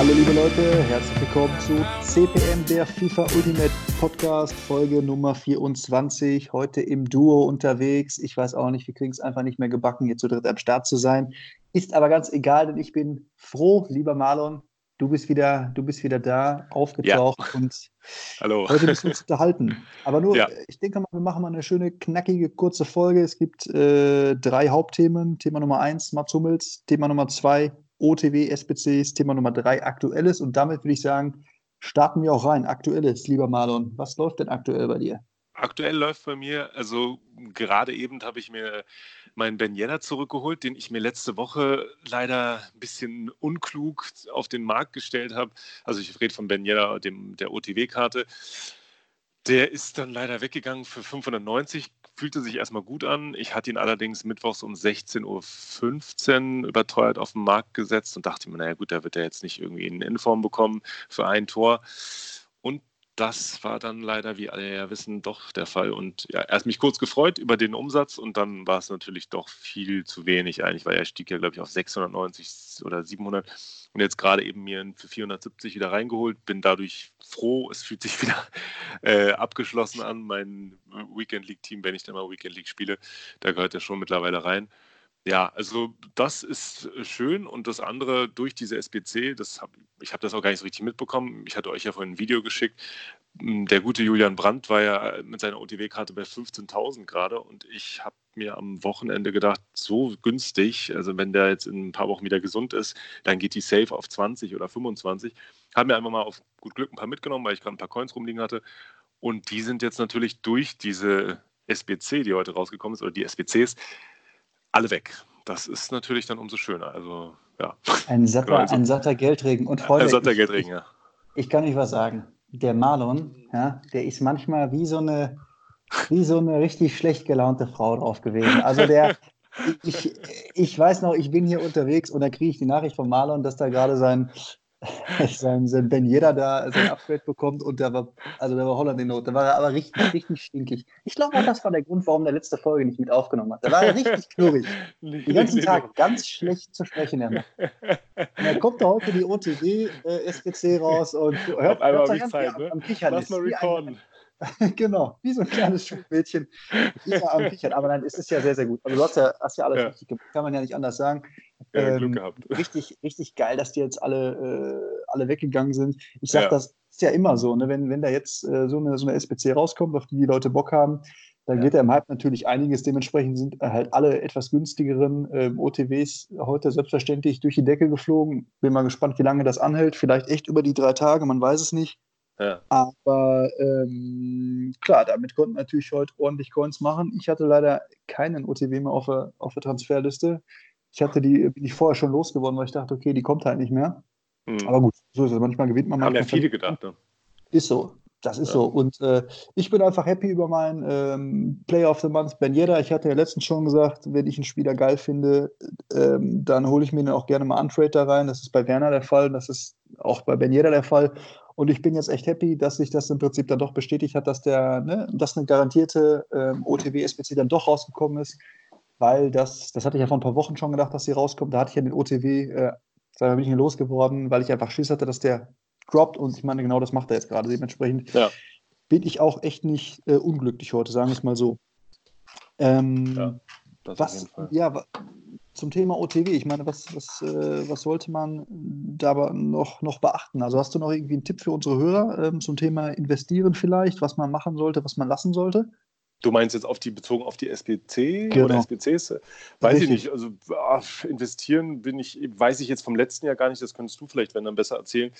Hallo liebe Leute, herzlich willkommen zu CPM, der FIFA Ultimate Podcast, Folge Nummer 24. Heute im Duo unterwegs. Ich weiß auch nicht, wir kriegen es einfach nicht mehr gebacken, hier zu dritt am Start zu sein. Ist aber ganz egal, denn ich bin froh, lieber Marlon, du bist wieder, du bist wieder da, aufgetaucht ja. und Hallo. heute müssen wir uns unterhalten. Aber nur, ja. ich denke mal, wir machen mal eine schöne, knackige, kurze Folge. Es gibt äh, drei Hauptthemen. Thema Nummer eins, Mats Hummels. Thema Nummer zwei, OTW, SBCs. Thema Nummer drei, Aktuelles. Und damit würde ich sagen, starten wir auch rein. Aktuelles, lieber Marlon. Was läuft denn aktuell bei dir? Aktuell läuft bei mir, also gerade eben habe ich mir meinen Ben Yedder zurückgeholt, den ich mir letzte Woche leider ein bisschen unklug auf den Markt gestellt habe. Also ich rede von Ben Yedder, dem, der OTW-Karte. Der ist dann leider weggegangen für 590, fühlte sich erstmal gut an. Ich hatte ihn allerdings mittwochs um 16.15 Uhr überteuert auf den Markt gesetzt und dachte mir, naja gut, da wird er jetzt nicht irgendwie in Inform bekommen für ein Tor. Und das war dann leider, wie alle ja wissen, doch der Fall. Und ja, erst mich kurz gefreut über den Umsatz und dann war es natürlich doch viel zu wenig eigentlich, weil er stieg ja, glaube ich, auf 690 oder 700 und jetzt gerade eben mir für 470 wieder reingeholt. Bin dadurch froh. Es fühlt sich wieder äh, abgeschlossen an. Mein Weekend League Team, wenn ich dann mal Weekend League spiele, da gehört er schon mittlerweile rein. Ja, also das ist äh, schön und das andere durch diese SBC, das hab, ich habe das auch gar nicht so richtig mitbekommen. Ich hatte euch ja vorhin ein Video geschickt. Hm, der gute Julian Brandt war ja mit seiner OTW-Karte bei 15.000 gerade und ich habe mir am Wochenende gedacht, so günstig, also wenn der jetzt in ein paar Wochen wieder gesund ist, dann geht die Safe auf 20 oder 25. Haben mir einfach mal auf gut Glück ein paar mitgenommen, weil ich gerade ein paar Coins rumliegen hatte. Und die sind jetzt natürlich durch diese SBC, die heute rausgekommen ist, oder die SBCs, alle weg. Das ist natürlich dann umso schöner. Also, ja. Ein satter, also, ein satter Geldregen. Und Freunde, ein satter Geldregen, ich, ja. Ich kann euch was sagen. Der Marlon, ja, der ist manchmal wie so eine, wie so eine richtig schlecht gelaunte Frau drauf gewesen. Also der, ich, ich weiß noch, ich bin hier unterwegs und da kriege ich die Nachricht von Marlon, dass da gerade sein, sein, sein Ben Yedda da sein Upgrade bekommt und der war, also der war Holland in Not. Da war er aber richtig, richtig stinkig. Ich glaube auch, das war der Grund, warum der letzte Folge nicht mit aufgenommen hat. Da war er richtig knurrig. Den ganzen Tag ganz schlecht zu sprechen. Und dann kommt da heute die OTD äh, SPC raus und hört, hört einmal Zeit, ne? am Kichern Lass mal recorden. genau, wie so ein kleines Schulmädchen. Kichern. Aber nein, es ist ja sehr, sehr gut. Also du hast ja, hast ja alles ja. richtig gemacht, kann man ja nicht anders sagen. Ja, ähm, Glück gehabt. Richtig, richtig geil, dass die jetzt alle, äh, alle weggegangen sind. Ich sag, ja. das ist ja immer so, ne? wenn, wenn da jetzt äh, so, eine, so eine SPC rauskommt, auf die die Leute Bock haben, dann ja. geht ja im Hype natürlich einiges. Dementsprechend sind halt alle etwas günstigeren ähm, OTWs heute selbstverständlich durch die Decke geflogen. Bin mal gespannt, wie lange das anhält. Vielleicht echt über die drei Tage, man weiß es nicht. Ja. Aber ähm, klar, damit konnten natürlich heute ordentlich Coins machen. Ich hatte leider keinen OTW mehr auf der, auf der Transferliste. Ich hatte die, bin ich vorher schon losgeworden, weil ich dachte, okay, die kommt halt nicht mehr. Mhm. Aber gut, so ist es. Manchmal gewinnt man. Haben ja viele gedacht, ne? Ist so. Das ist ja. so. Und äh, ich bin einfach happy über meinen ähm, Player of the Month, Ben Yedda. Ich hatte ja letztens schon gesagt, wenn ich einen Spieler geil finde, ähm, dann hole ich mir den auch gerne mal Untrade da rein. Das ist bei Werner der Fall. Das ist auch bei Ben Yedda der Fall. Und ich bin jetzt echt happy, dass sich das im Prinzip dann doch bestätigt hat, dass der, ne, dass eine garantierte ähm, OTW-SPC dann doch rausgekommen ist weil das, das hatte ich ja vor ein paar Wochen schon gedacht, dass sie rauskommt. Da hatte ich ja den OTW, äh, da bin ich ihn losgeworden, weil ich einfach Schiss hatte, dass der droppt und ich meine, genau das macht er jetzt gerade. Dementsprechend ja. bin ich auch echt nicht äh, unglücklich heute, sagen wir es mal so. Ähm, ja, was, ja, zum Thema OTW, ich meine, was, was, äh, was sollte man da noch, noch beachten? Also hast du noch irgendwie einen Tipp für unsere Hörer ähm, zum Thema Investieren vielleicht, was man machen sollte, was man lassen sollte? Du meinst jetzt auf die bezogen auf die SPC genau. oder SPCs? Weiß Richtig. ich nicht. Also ach, investieren bin ich, weiß ich jetzt vom letzten Jahr gar nicht, das könntest du vielleicht, wenn dann besser erzählen.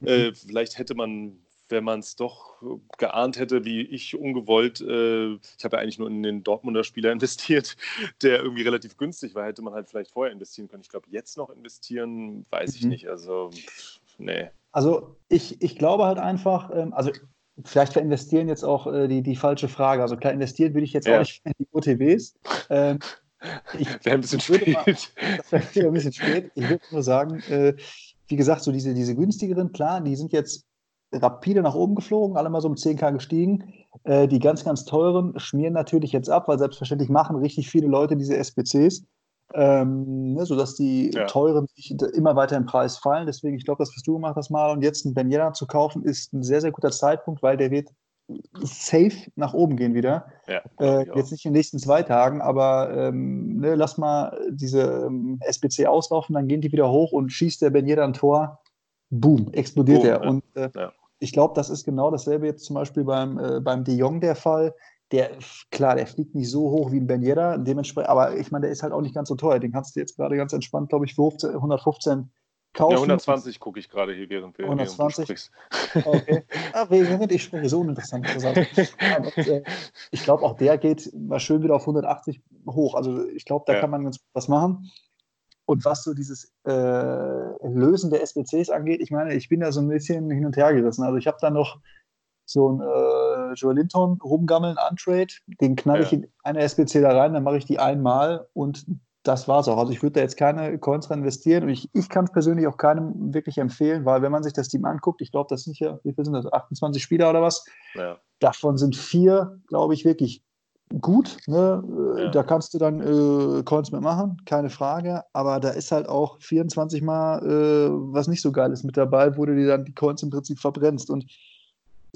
Mhm. Äh, vielleicht hätte man, wenn man es doch geahnt hätte, wie ich ungewollt, äh, ich habe ja eigentlich nur in den Dortmunder Spieler investiert, der irgendwie relativ günstig war, hätte man halt vielleicht vorher investieren können. Ich glaube, jetzt noch investieren, weiß mhm. ich nicht. Also, nee. Also ich, ich glaube halt einfach, ähm, also vielleicht für investieren jetzt auch äh, die, die falsche Frage. Also klar, investieren würde ich jetzt ja. auch nicht in die OTWs. Ähm, wäre ein bisschen spät. Mal, das wäre ein bisschen spät. Ich würde nur sagen, äh, wie gesagt, so diese, diese günstigeren, klar, die sind jetzt rapide nach oben geflogen, alle mal so um 10k gestiegen. Äh, die ganz, ganz teuren schmieren natürlich jetzt ab, weil selbstverständlich machen richtig viele Leute diese SPCs. Ähm, ne, sodass die ja. teuren immer weiter im Preis fallen. Deswegen, ich glaube, das, was du gemacht hast, mal und jetzt einen Ben Yedder zu kaufen, ist ein sehr, sehr guter Zeitpunkt, weil der wird safe nach oben gehen wieder. Ja, äh, jetzt nicht in den nächsten zwei Tagen, aber ähm, ne, lass mal diese ähm, SBC auslaufen, dann gehen die wieder hoch und schießt der Ben Yedder ein Tor, boom, explodiert boom, er. Ja. Und äh, ja. ich glaube, das ist genau dasselbe jetzt zum Beispiel beim, äh, beim De Jong der Fall. Der, klar, der fliegt nicht so hoch wie ein Ben Yedder, dementsprechend, aber ich meine, der ist halt auch nicht ganz so teuer. Den kannst du jetzt gerade ganz entspannt, glaube ich, für 115 kaufen. Ja, 120 gucke ich gerade hier, während wir 120. Während okay. Ah, während ich spreche, so uninteressant. äh, ich glaube, auch der geht mal schön wieder auf 180 hoch. Also ich glaube, da ja. kann man ganz was machen. Und was so dieses äh, Lösen der SBCs angeht, ich meine, ich bin da so ein bisschen hin und her gerissen. Also ich habe da noch so ein äh, Joel Linton rumgammeln, Untrade, den knall ich ja. in eine SBC da rein, dann mache ich die einmal und das war es auch. Also ich würde da jetzt keine Coins rein investieren und ich, ich kann es persönlich auch keinem wirklich empfehlen, weil wenn man sich das Team anguckt, ich glaube, das sind ja, wie viel sind das, 28 Spieler oder was? Ja. Davon sind vier, glaube ich, wirklich gut. Ne? Ja. Da kannst du dann äh, Coins mitmachen, keine Frage. Aber da ist halt auch 24 Mal äh, was nicht so Geiles mit dabei, wo du dir dann die Coins im Prinzip verbrennst. Und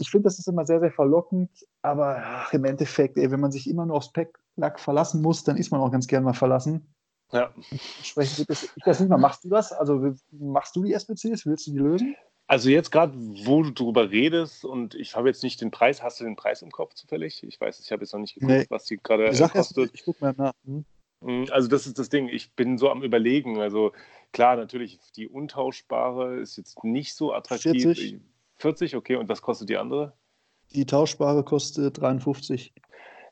ich finde, das ist immer sehr, sehr verlockend, aber ach, im Endeffekt, ey, wenn man sich immer nur aufs Packlack verlassen muss, dann ist man auch ganz gern mal verlassen. Ja. Entsprechend wird das, ich das nicht mal. Machst du das? Also machst du die SBCs? Willst du die lösen? Also jetzt gerade, wo du darüber redest und ich habe jetzt nicht den Preis, hast du den Preis im Kopf zufällig? Ich weiß, ich habe jetzt noch nicht geguckt, nee. was die gerade kostet. ich gucke mal nach. Hm. hm. Also das ist das Ding, ich bin so am überlegen. Also klar, natürlich, die untauschbare ist jetzt nicht so attraktiv. 40, 40 okay, und was kostet die andere? Die tauschbare kostet 53.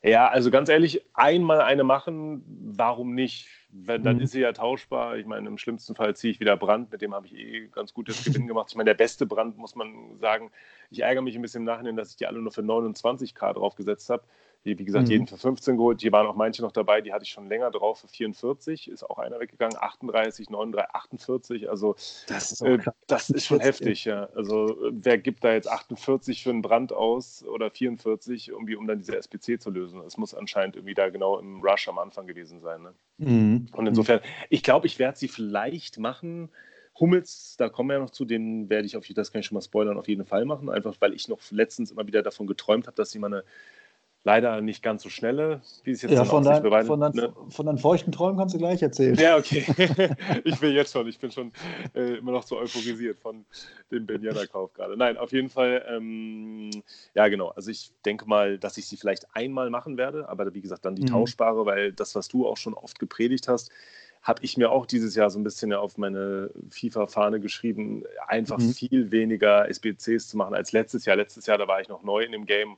Ja, also ganz ehrlich, einmal eine machen, warum nicht? Wenn, dann mhm. ist sie ja tauschbar. Ich meine, im schlimmsten Fall ziehe ich wieder Brand, mit dem habe ich eh ganz gutes Gewinn gemacht. Ich meine, der beste Brand, muss man sagen. Ich ärgere mich ein bisschen im Nachhinein, dass ich die alle nur für 29k draufgesetzt habe. Wie gesagt, mhm. jeden für 15 geholt. Hier waren auch manche noch dabei, die hatte ich schon länger drauf für 44. Ist auch einer weggegangen. 38, 39, 48. Also, das ist, äh, das ist schon heftig. Ja. Also, wer gibt da jetzt 48 für einen Brand aus oder 44, irgendwie, um dann diese SPC zu lösen? Es muss anscheinend irgendwie da genau im Rush am Anfang gewesen sein. Ne? Mhm. Und insofern, ich glaube, ich werde sie vielleicht machen. Hummels, da kommen wir ja noch zu, den werde ich auf das kann ich schon mal spoilern, auf jeden Fall machen, einfach weil ich noch letztens immer wieder davon geträumt habe, dass sie mal eine leider nicht ganz so schnelle, wie es jetzt ja, von, dein, beweisen, von, dein, ne? von deinen feuchten Träumen kannst du gleich erzählen. Ja, okay. ich will jetzt schon, ich bin schon äh, immer noch so euphorisiert von dem Benjana-Kauf gerade. Nein, auf jeden Fall, ähm, ja genau, also ich denke mal, dass ich sie vielleicht einmal machen werde, aber wie gesagt, dann die mhm. tauschbare, weil das, was du auch schon oft gepredigt hast, habe ich mir auch dieses Jahr so ein bisschen auf meine FIFA-Fahne geschrieben, einfach mhm. viel weniger SBCs zu machen als letztes Jahr. Letztes Jahr, da war ich noch neu in dem Game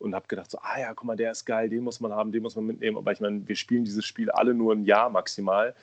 und habe gedacht, so, ah ja, guck mal, der ist geil, den muss man haben, den muss man mitnehmen. Aber ich meine, wir spielen dieses Spiel alle nur ein Jahr maximal.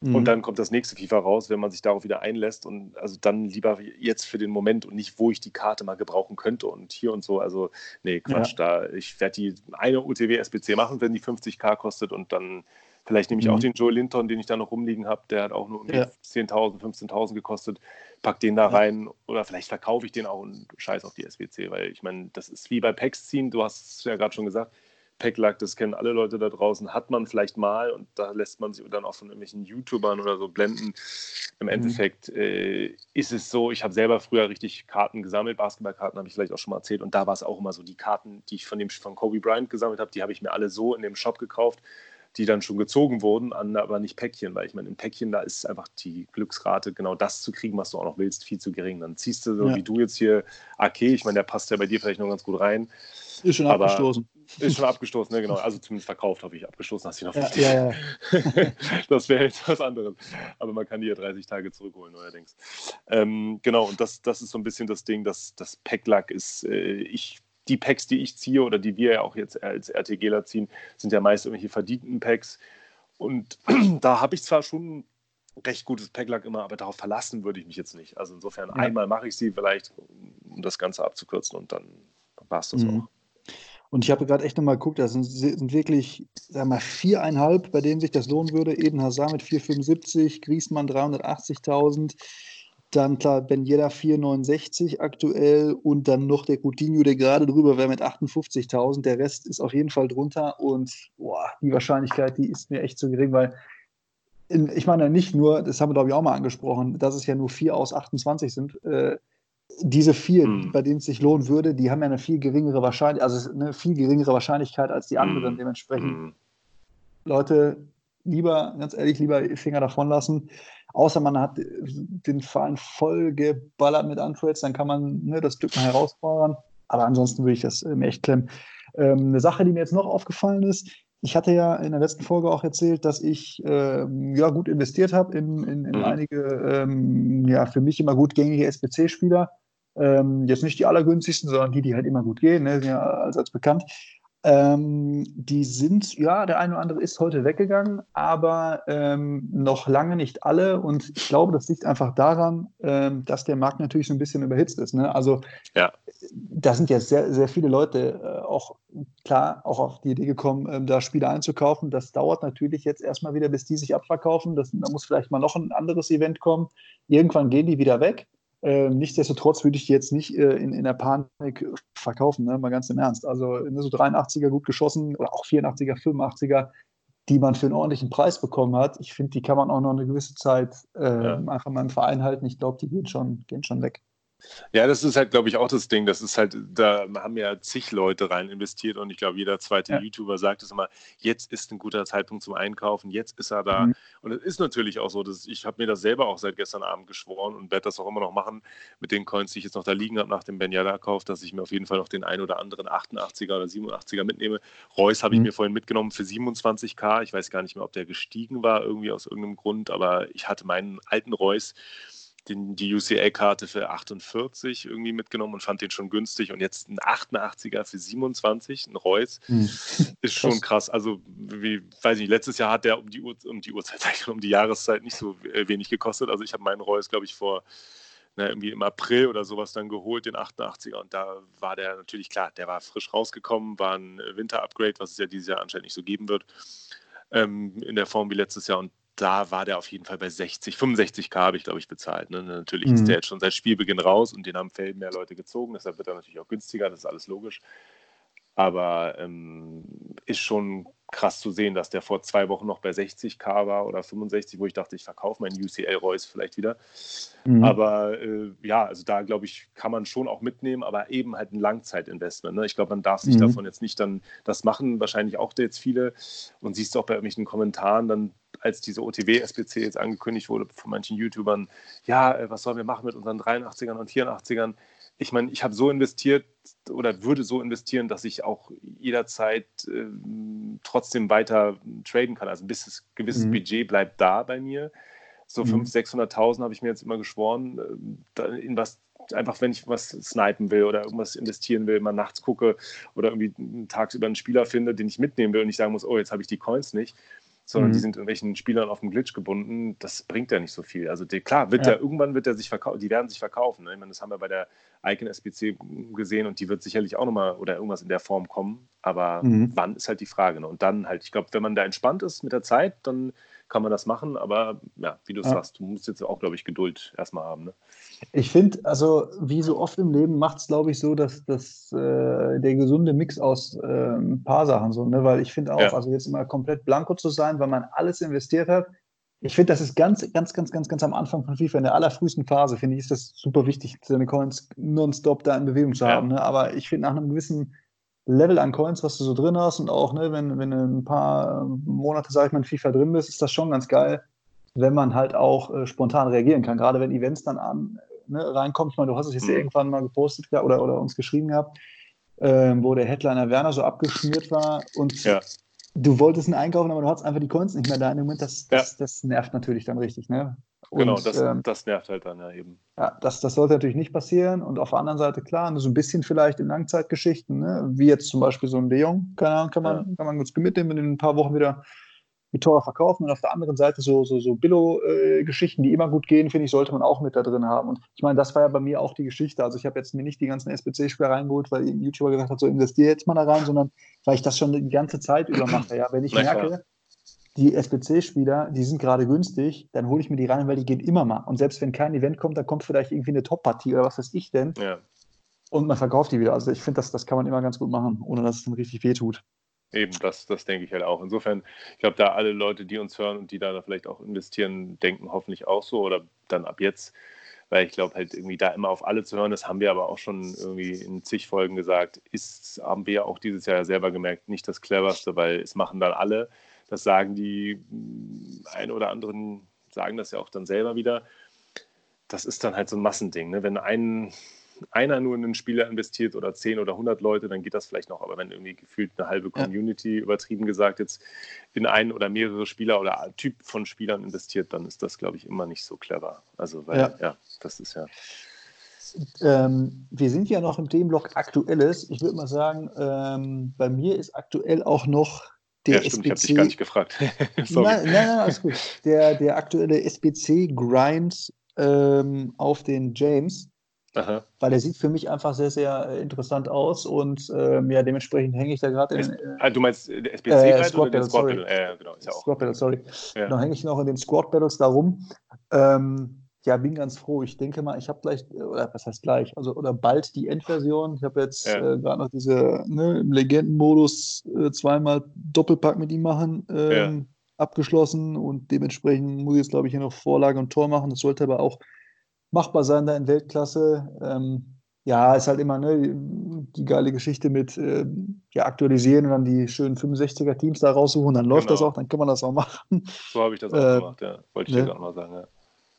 Mhm. Und dann kommt das nächste FIFA raus, wenn man sich darauf wieder einlässt. Und also dann lieber jetzt für den Moment und nicht, wo ich die Karte mal gebrauchen könnte und hier und so. Also, nee, Quatsch, ja. da. Ich werde die eine UTW-SBC machen, wenn die 50k kostet und dann Vielleicht nehme ich mhm. auch den Joe Linton, den ich da noch rumliegen habe, der hat auch nur um ja. 10.000, 15.000 gekostet, pack den da rein oder vielleicht verkaufe ich den auch und scheiß auf die SWC, weil ich meine, das ist wie bei Packs ziehen, du hast es ja gerade schon gesagt, Packlack, das kennen alle Leute da draußen, hat man vielleicht mal und da lässt man sich dann auch von irgendwelchen YouTubern oder so blenden. Im mhm. Endeffekt äh, ist es so, ich habe selber früher richtig Karten gesammelt, Basketballkarten habe ich vielleicht auch schon mal erzählt und da war es auch immer so, die Karten, die ich von dem von Kobe Bryant gesammelt habe, die habe ich mir alle so in dem Shop gekauft die dann schon gezogen wurden, aber nicht Päckchen, weil ich meine, im Päckchen, da ist einfach die Glücksrate, genau das zu kriegen, was du auch noch willst, viel zu gering. Dann ziehst du so ja. wie du jetzt hier AK, ich meine, der passt ja bei dir vielleicht noch ganz gut rein. Ist schon abgestoßen. Ist schon abgestoßen, ne, genau. Also zumindest verkauft habe ich abgestoßen, hast du noch ja, ja, ja. Das wäre jetzt was anderes. Aber man kann die ja 30 Tage zurückholen, neuerdings. Ähm, genau, und das, das ist so ein bisschen das Ding, dass das Packlack ist, äh, ich die Packs, die ich ziehe oder die wir ja auch jetzt als RTGler ziehen, sind ja meist irgendwelche verdienten Packs. Und da habe ich zwar schon recht gutes Packlack immer, aber darauf verlassen würde ich mich jetzt nicht. Also insofern ja. einmal mache ich sie vielleicht, um das Ganze abzukürzen und dann war es das mhm. auch. Und ich habe gerade echt nochmal geguckt, das sind, sind wirklich, sagen wir mal, viereinhalb, bei denen sich das lohnen würde. Eden Hazard mit 475, Griesmann 380.000, dann klar, Ben Yedda 4,69 aktuell und dann noch der Coutinho, der gerade drüber wäre mit 58.000. Der Rest ist auf jeden Fall drunter und boah, die Wahrscheinlichkeit, die ist mir echt zu gering, weil ich meine nicht nur, das haben wir glaube ich auch mal angesprochen, dass es ja nur vier aus 28 sind. Äh, diese vier, hm. bei denen es sich lohnen würde, die haben ja eine viel geringere Wahrscheinlichkeit, also eine viel geringere Wahrscheinlichkeit als die anderen. Hm. Dementsprechend, hm. Leute, lieber, ganz ehrlich, lieber Finger davon lassen. Außer man hat den Verein voll geballert mit Untrades, dann kann man ne, das Stück mal herausfordern. Aber ansonsten würde ich das ähm, echt klemmen. Ähm, eine Sache, die mir jetzt noch aufgefallen ist, ich hatte ja in der letzten Folge auch erzählt, dass ich ähm, ja gut investiert habe in, in, in mhm. einige ähm, ja für mich immer gut gängige SBC-Spieler. Ähm, jetzt nicht die allergünstigsten, sondern die, die halt immer gut gehen, ne, ja als, als bekannt. Ähm, die sind, ja, der eine oder andere ist heute weggegangen, aber ähm, noch lange nicht alle. Und ich glaube, das liegt einfach daran, ähm, dass der Markt natürlich so ein bisschen überhitzt ist. Ne? Also, ja. da sind jetzt sehr, sehr viele Leute äh, auch klar auch auf die Idee gekommen, ähm, da Spiele einzukaufen. Das dauert natürlich jetzt erstmal wieder, bis die sich abverkaufen. Das, da muss vielleicht mal noch ein anderes Event kommen. Irgendwann gehen die wieder weg. Äh, nichtsdestotrotz würde ich die jetzt nicht äh, in, in der Panik verkaufen, ne? mal ganz im Ernst. Also so 83er gut geschossen oder auch 84er, 85er, die man für einen ordentlichen Preis bekommen hat. Ich finde, die kann man auch noch eine gewisse Zeit äh, ja. einfach mal im Verein halten. Ich glaube, die gehen schon, gehen schon weg. Ja, das ist halt, glaube ich, auch das Ding. Das ist halt, da haben ja zig Leute rein investiert und ich glaube, jeder zweite ja. YouTuber sagt es immer, jetzt ist ein guter Zeitpunkt zum Einkaufen, jetzt ist er da. Mhm. Und es ist natürlich auch so, dass ich habe mir das selber auch seit gestern Abend geschworen und werde das auch immer noch machen mit den Coins, die ich jetzt noch da liegen habe nach dem Benjada-Kauf, dass ich mir auf jeden Fall noch den ein oder anderen 88er oder 87er mitnehme. Reus habe ich mhm. mir vorhin mitgenommen für 27k. Ich weiß gar nicht mehr, ob der gestiegen war irgendwie aus irgendeinem Grund, aber ich hatte meinen alten Reus den, die UCL-Karte für 48 irgendwie mitgenommen und fand den schon günstig. Und jetzt ein 88er für 27, ein Reus, mhm. ist schon krass. Also, wie, weiß ich nicht, letztes Jahr hat der um die, Uhr, um die Uhrzeit, um die Jahreszeit nicht so wenig gekostet. Also, ich habe meinen Reus, glaube ich, vor na, irgendwie im April oder sowas dann geholt, den 88er. Und da war der natürlich klar, der war frisch rausgekommen, war ein Winter-Upgrade, was es ja dieses Jahr anscheinend nicht so geben wird. Ähm, in der Form wie letztes Jahr. Und da war der auf jeden Fall bei 60, 65k habe ich, glaube ich, bezahlt. Ne? Natürlich mhm. ist der jetzt schon seit Spielbeginn raus und den haben Feld mehr Leute gezogen, deshalb wird er natürlich auch günstiger, das ist alles logisch. Aber ähm, ist schon krass zu sehen, dass der vor zwei Wochen noch bei 60k war oder 65, wo ich dachte, ich verkaufe meinen UCL Reus vielleicht wieder. Mhm. Aber äh, ja, also da glaube ich, kann man schon auch mitnehmen, aber eben halt ein Langzeitinvestment. Ne? Ich glaube, man darf sich mhm. davon jetzt nicht dann, das machen wahrscheinlich auch jetzt viele und siehst auch bei irgendwelchen Kommentaren dann, als diese OTW-SBC jetzt angekündigt wurde von manchen YouTubern, ja, äh, was sollen wir machen mit unseren 83ern und 84ern? ich meine, ich habe so investiert oder würde so investieren, dass ich auch jederzeit äh, trotzdem weiter traden kann. Also ein bisschen, gewisses mhm. Budget bleibt da bei mir. So mhm. 500.000, 600.000 habe ich mir jetzt immer geschworen, äh, in was einfach, wenn ich was snipen will oder irgendwas investieren will, mal nachts gucke oder irgendwie tagsüber einen Spieler finde, den ich mitnehmen will und ich sagen muss, oh, jetzt habe ich die Coins nicht, sondern mhm. die sind irgendwelchen Spielern auf dem Glitch gebunden, das bringt ja nicht so viel. Also die, klar, wird ja. der, irgendwann wird er sich verkaufen, die werden sich verkaufen. Ne? Ich meine, das haben wir bei der Icon SBC gesehen und die wird sicherlich auch nochmal oder irgendwas in der Form kommen. Aber mhm. wann ist halt die Frage. Ne? Und dann halt, ich glaube, wenn man da entspannt ist mit der Zeit, dann kann man das machen. Aber ja, wie du ja. sagst, du musst jetzt auch, glaube ich, Geduld erstmal haben. Ne? Ich finde, also wie so oft im Leben macht es, glaube ich, so, dass, dass äh, der gesunde Mix aus äh, ein paar Sachen so, ne? weil ich finde auch, ja. also jetzt immer komplett blanko zu sein, weil man alles investiert hat, ich finde, das ist ganz, ganz, ganz, ganz, ganz am Anfang von FIFA, in der allerfrühesten Phase, finde ich, ist das super wichtig, seine Coins nonstop da in Bewegung zu haben. Ne? Aber ich finde, nach einem gewissen Level an Coins, was du so drin hast und auch, ne, wenn, wenn du ein paar Monate, sag ich mal, in FIFA drin bist, ist das schon ganz geil, wenn man halt auch äh, spontan reagieren kann. Gerade wenn Events dann an, ne, reinkommen. Ich meine, du hast es jetzt mhm. irgendwann mal gepostet oder, oder uns geschrieben gehabt, äh, wo der Headliner Werner so abgeschmiert war und ja du wolltest ihn einkaufen, aber du hast einfach die Coins nicht mehr da in dem Moment. Das, das, ja. das nervt natürlich dann richtig, ne? Genau, und, genau, das, ähm, das nervt halt dann ja eben. Ja, das, das sollte natürlich nicht passieren. Und auf der anderen Seite, klar, nur so ein bisschen vielleicht in Langzeitgeschichten, ne? wie jetzt zum Beispiel so ein Leon, keine Ahnung, kann man, ja. kann man gut mitnehmen, in ein paar Wochen wieder wie teuer verkaufen. Und auf der anderen Seite so, so, so Billo-Geschichten, die immer gut gehen, finde ich, sollte man auch mit da drin haben. Und ich meine, das war ja bei mir auch die Geschichte. Also ich habe jetzt mir nicht die ganzen SBC-Spieler reingeholt, weil ein YouTuber gesagt hat, so investiere jetzt mal da rein, sondern weil ich das schon die ganze Zeit über mache. Ja, wenn ich merke. Die SBC-Spieler, die sind gerade günstig, dann hole ich mir die rein, weil die gehen immer mal. Und selbst wenn kein Event kommt, dann kommt vielleicht irgendwie eine Top-Partie oder was weiß ich denn. Ja. Und man verkauft die wieder. Also ich finde, das, das kann man immer ganz gut machen, ohne dass es dann richtig wehtut. Eben, das, das denke ich halt auch. Insofern, ich glaube, da alle Leute, die uns hören und die da vielleicht auch investieren, denken hoffentlich auch so oder dann ab jetzt, weil ich glaube halt irgendwie da immer auf alle zu hören, das haben wir aber auch schon irgendwie in zig Folgen gesagt, ist, haben wir auch dieses Jahr selber gemerkt, nicht das cleverste, weil es machen dann alle. Das sagen die mm, ein oder anderen, sagen das ja auch dann selber wieder. Das ist dann halt so ein Massending. Ne? Wenn ein einer nur in einen Spieler investiert oder 10 oder 100 Leute, dann geht das vielleicht noch. Aber wenn irgendwie gefühlt eine halbe Community, ja. übertrieben gesagt, jetzt in einen oder mehrere Spieler oder Typ von Spielern investiert, dann ist das, glaube ich, immer nicht so clever. Also, weil, ja, ja das ist ja. Ähm, wir sind ja noch im Themenblock Aktuelles. Ich würde mal sagen, ähm, bei mir ist aktuell auch noch der ja, stimmt, SBC. Ich habe dich gar nicht gefragt. nein, nein, nein, alles gut. Der, der aktuelle SBC-Grind ähm, auf den James. Aha. Weil er sieht für mich einfach sehr, sehr äh, interessant aus und ähm, ja, dementsprechend hänge ich da gerade in. Äh, ah, du meinst der SBC äh, Squad den Squad Battle? Äh, genau, ist ja auch. Squad Battle, sorry. Ja. Da hänge ich noch in den Squad Battles darum. Ähm, ja, bin ganz froh. Ich denke mal, ich habe gleich, oder was heißt gleich, also oder bald die Endversion. Ich habe jetzt ja. äh, gerade noch diese ne, im Legendenmodus äh, zweimal Doppelpack mit ihm machen. Ähm, ja. Abgeschlossen und dementsprechend muss ich jetzt, glaube ich, hier noch Vorlage und Tor machen. Das sollte aber auch machbar sein da in Weltklasse. Ähm, ja, ist halt immer ne, die geile Geschichte mit äh, ja, aktualisieren und dann die schönen 65er-Teams da raussuchen, dann läuft genau. das auch, dann kann man das auch machen. So habe ich das auch äh, gemacht, ja. Wollte ich ne? dir auch mal sagen, ja.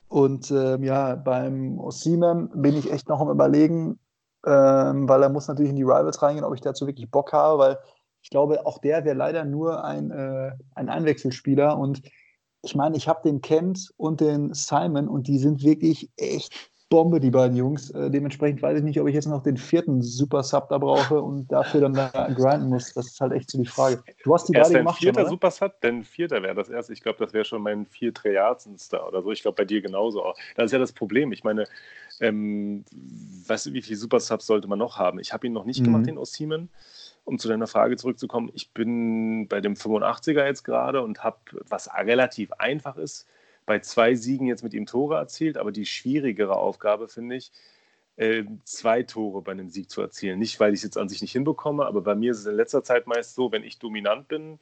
Und ähm, ja, beim Osimhen bin ich echt noch am überlegen, ähm, weil er muss natürlich in die Rivals reingehen, ob ich dazu wirklich Bock habe, weil ich glaube, auch der wäre leider nur ein, äh, ein Einwechselspieler. Und ich meine, ich habe den Kent und den Simon und die sind wirklich echt Bombe, die beiden Jungs. Äh, dementsprechend weiß ich nicht, ob ich jetzt noch den vierten Super Sub da brauche und dafür dann da grinden muss. Das ist halt echt so die Frage. Du hast die beiden gemacht. Vierter schon, Super Sub, denn vierter wäre das erste. Ich glaube, das wäre schon mein vier Triazenster oder so. Ich glaube, bei dir genauso auch. Das ist ja das Problem. Ich meine, ähm, weißt du, wie viele Super Subs sollte man noch haben? Ich habe ihn noch nicht mhm. gemacht, den Osimen um zu deiner Frage zurückzukommen, ich bin bei dem 85er jetzt gerade und habe, was relativ einfach ist, bei zwei Siegen jetzt mit ihm Tore erzielt, aber die schwierigere Aufgabe finde ich, äh, zwei Tore bei einem Sieg zu erzielen. Nicht, weil ich es jetzt an sich nicht hinbekomme, aber bei mir ist es in letzter Zeit meist so, wenn ich dominant bin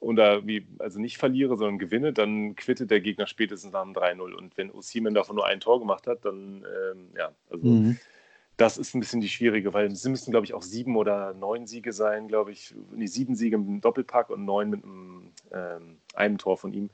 oder wie, also nicht verliere, sondern gewinne, dann quittet der Gegner spätestens nach einem 3-0. Und wenn Osimen davon nur ein Tor gemacht hat, dann, ähm, ja, also mhm das ist ein bisschen die schwierige, weil es müssen, glaube ich, auch sieben oder neun Siege sein, glaube ich. Nee, sieben Siege im Doppelpack und neun mit einem, ähm, einem Tor von ihm.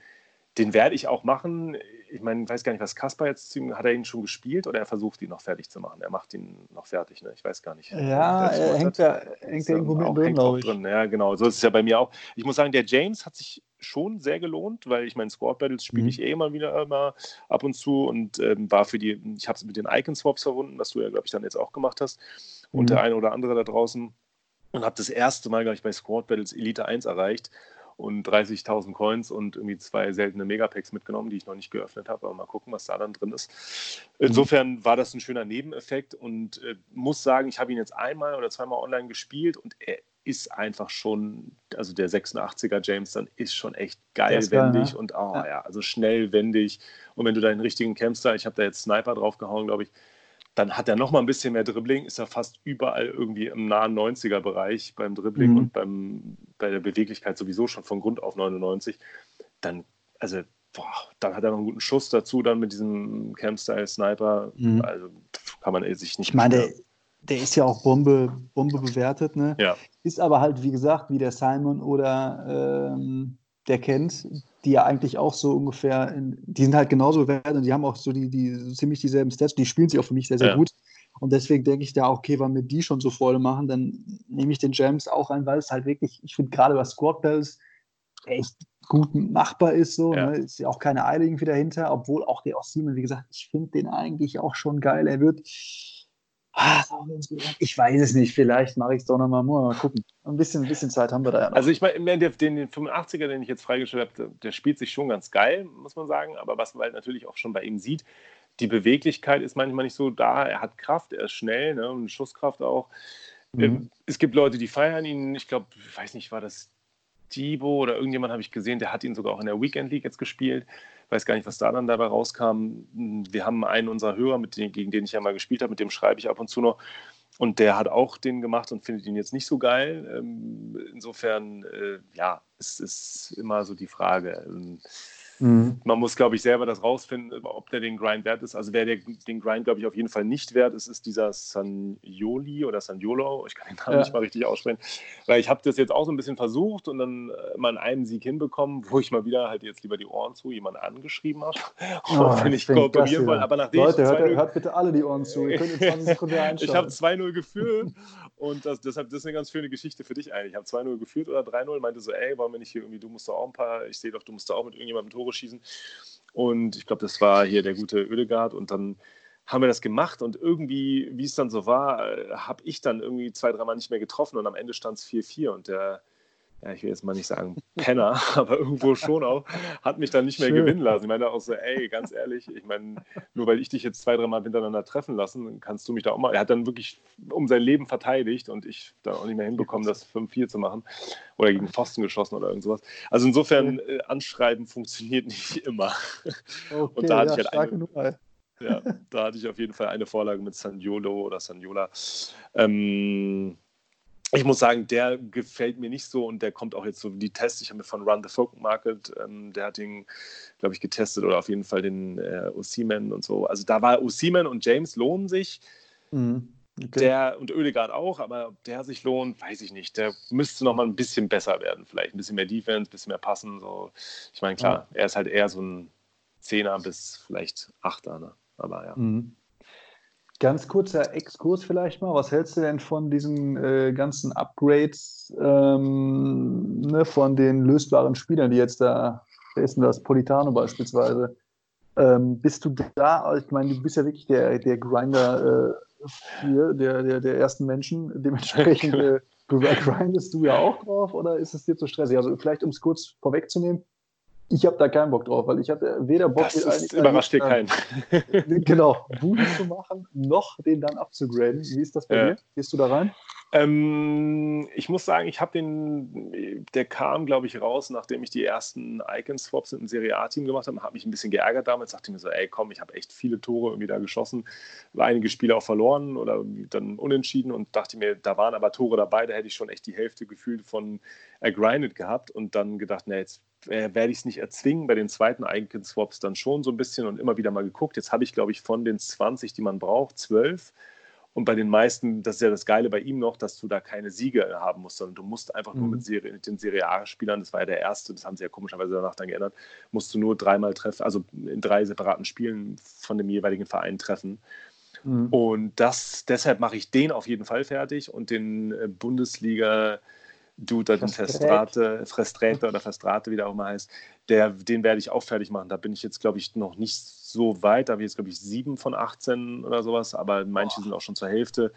Den werde ich auch machen. Ich meine, ich weiß gar nicht, was Kaspar jetzt zu ihm, hat er ihn schon gespielt oder er versucht ihn noch fertig zu machen? Er macht ihn noch fertig, ne? Ich weiß gar nicht. Ja, er hängt da hängt irgendwo mit drin, glaube ich. Drin. Ja, genau. So ist es ja bei mir auch. Ich muss sagen, der James hat sich schon sehr gelohnt, weil ich meine, Squad Battles spiele mhm. ich eh immer wieder immer ab und zu und ähm, war für die, ich habe es mit den Icon Swaps verbunden, was du ja, glaube ich, dann jetzt auch gemacht hast mhm. und der eine oder andere da draußen und habe das erste Mal, glaube ich, bei Squad Battles Elite 1 erreicht und 30.000 Coins und irgendwie zwei seltene Megapacks mitgenommen, die ich noch nicht geöffnet habe. Aber mal gucken, was da dann drin ist. Mhm. Insofern war das ein schöner Nebeneffekt und äh, muss sagen, ich habe ihn jetzt einmal oder zweimal online gespielt und er ist einfach schon, also der 86er James dann ist schon echt geil wendig ne? und oh, ja. ja. also schnell wendig. Und wenn du da den richtigen Campster, ich habe da jetzt Sniper draufgehauen, glaube ich, dann hat er noch mal ein bisschen mehr Dribbling, ist er fast überall irgendwie im nahen 90er Bereich beim Dribbling mhm. und beim, bei der Beweglichkeit sowieso schon von Grund auf 99. Dann, also, boah, dann hat er noch einen guten Schuss dazu, dann mit diesem Campstyle Sniper. Mhm. Also kann man sich nicht. Ich meine, der ist ja auch Bombe, Bombe bewertet, ne? Ja. Ist aber halt, wie gesagt, wie der Simon oder ähm, der kennt, die ja eigentlich auch so ungefähr, in, die sind halt genauso bewertet und die haben auch so die, die so ziemlich dieselben Stats, die spielen sich auch für mich sehr, sehr ja. gut. Und deswegen denke ich da, okay, wenn wir die schon so voll machen, dann nehme ich den Gems auch ein, weil es halt wirklich, ich finde gerade bei Squad Bells echt gut machbar ist. So, ja. Ne? Ist ja auch keine Eile irgendwie dahinter, obwohl auch der Ossiman, wie gesagt, ich finde den eigentlich auch schon geil. Er wird ich weiß es nicht, vielleicht mache ich es doch nochmal. Mal gucken. Ein bisschen, ein bisschen Zeit haben wir da ja noch. Also ich meine, den, den 85er, den ich jetzt freigestellt habe, der spielt sich schon ganz geil, muss man sagen. Aber was man halt natürlich auch schon bei ihm sieht, die Beweglichkeit ist manchmal nicht so da. Er hat Kraft, er ist schnell ne, und Schusskraft auch. Mhm. Ähm, es gibt Leute, die feiern ihn. Ich glaube, ich weiß nicht, war das Dibo oder irgendjemand habe ich gesehen, der hat ihn sogar auch in der Weekend League jetzt gespielt weiß gar nicht, was da dann dabei rauskam. Wir haben einen unserer Hörer, dem, gegen den ich ja mal gespielt habe, mit dem schreibe ich ab und zu noch. und der hat auch den gemacht und findet ihn jetzt nicht so geil. Ähm, insofern, äh, ja, es ist immer so die Frage. Mhm. Man muss, glaube ich, selber das rausfinden, ob der den Grind wert ist. Also wer der, den Grind, glaube ich, auf jeden Fall nicht wert ist, ist dieser Sanjoli oder Sanjolo. Ich kann den Namen ja. nicht mal richtig aussprechen. Weil ich habe das jetzt auch so ein bisschen versucht und dann äh, mal einen Sieg hinbekommen, wo ich mal wieder halt jetzt lieber die Ohren zu jemanden angeschrieben habe. Oh, wenn ich kooperieren wollte. Aber nachdem Leute, hört, hört, bitte alle die Ohren zu. Ihr könnt in 20 Sekunden Ich habe 2-0 geführt und das, deshalb das ist eine ganz schöne Geschichte für dich eigentlich. Ich habe 2-0 geführt oder 3-0, meinte so, ey, wollen wir nicht hier irgendwie, du musst doch auch ein paar, ich sehe doch, du musst doch auch mit irgendjemandem Tore schießen. Und ich glaube, das war hier der gute Oedegaard. Und dann haben wir das gemacht und irgendwie, wie es dann so war, äh, habe ich dann irgendwie zwei, dreimal nicht mehr getroffen und am Ende stand es 4-4 und der ja, ich will jetzt mal nicht sagen Penner, aber irgendwo schon auch, hat mich dann nicht mehr Schön. gewinnen lassen. Ich meine auch so, ey, ganz ehrlich, ich meine, nur weil ich dich jetzt zwei, dreimal hintereinander treffen lassen, kannst du mich da auch mal. Er hat dann wirklich um sein Leben verteidigt und ich da auch nicht mehr hinbekommen, das 5-4 zu machen oder gegen Pfosten geschossen oder irgend sowas. Also insofern, äh, Anschreiben funktioniert nicht immer. Okay, und da hatte ja, ich halt eine, ja, da hatte ich auf jeden Fall eine Vorlage mit Saniolo oder Saniola. Ähm, ich muss sagen, der gefällt mir nicht so und der kommt auch jetzt so die Tests. Ich habe mir von Run the Folk Market, ähm, der hat ihn, glaube ich, getestet oder auf jeden Fall den äh, Osiman und so. Also da war Osiman und James lohnen sich. Mhm. Okay. Der und Oedegaard auch, aber der sich lohnt, weiß ich nicht. Der müsste noch mal ein bisschen besser werden, vielleicht ein bisschen mehr Defense, ein bisschen mehr passen. So. Ich meine, klar, ja. er ist halt eher so ein Zehner bis vielleicht Achter, ne? aber ja. Mhm. Ganz kurzer Exkurs vielleicht mal. Was hältst du denn von diesen äh, ganzen Upgrades ähm, ne, von den lösbaren Spielern, die jetzt da, wer ist denn das, Politano beispielsweise? Ähm, bist du da, ich meine, du bist ja wirklich der, der Grinder äh, hier, der, der, der ersten Menschen, dementsprechend äh, grindest du ja auch drauf oder ist es dir zu stressig? Also vielleicht, um es kurz vorwegzunehmen, ich habe da keinen Bock drauf, weil ich hatte weder Bock, das ist, überrascht dir keinen. genau, Buden zu machen, noch den dann abzugraden. Wie ist das bei ja. dir? Gehst du da rein? Ähm, ich muss sagen, ich habe den, der kam, glaube ich, raus, nachdem ich die ersten Icon-Swaps im Serie A-Team gemacht habe. Habe mich ein bisschen geärgert damals. Dachte mir so, ey, komm, ich habe echt viele Tore irgendwie da geschossen. Einige Spiele auch verloren oder dann unentschieden und dachte mir, da waren aber Tore dabei, da hätte ich schon echt die Hälfte gefühlt von ergrindet gehabt und dann gedacht, na, jetzt äh, werde ich es nicht erzwingen. Bei den zweiten Icon-Swaps dann schon so ein bisschen und immer wieder mal geguckt. Jetzt habe ich, glaube ich, von den 20, die man braucht, 12. Und bei den meisten, das ist ja das Geile bei ihm noch, dass du da keine Siege haben musst, sondern du musst einfach nur mit, mhm. Serie, mit den Serie A-Spielern, das war ja der erste, das haben sie ja komischerweise danach dann geändert, musst du nur dreimal treffen, also in drei separaten Spielen von dem jeweiligen Verein treffen. Mhm. Und das, deshalb mache ich den auf jeden Fall fertig und den äh, Bundesliga Dude, den Festrate, Frestrate oder Festrate, wie der auch mal heißt, der, den werde ich auch fertig machen. Da bin ich jetzt, glaube ich, noch nicht so weit. Da habe ich jetzt, glaube ich, sieben von 18 oder sowas, aber manche oh. sind auch schon zur Hälfte.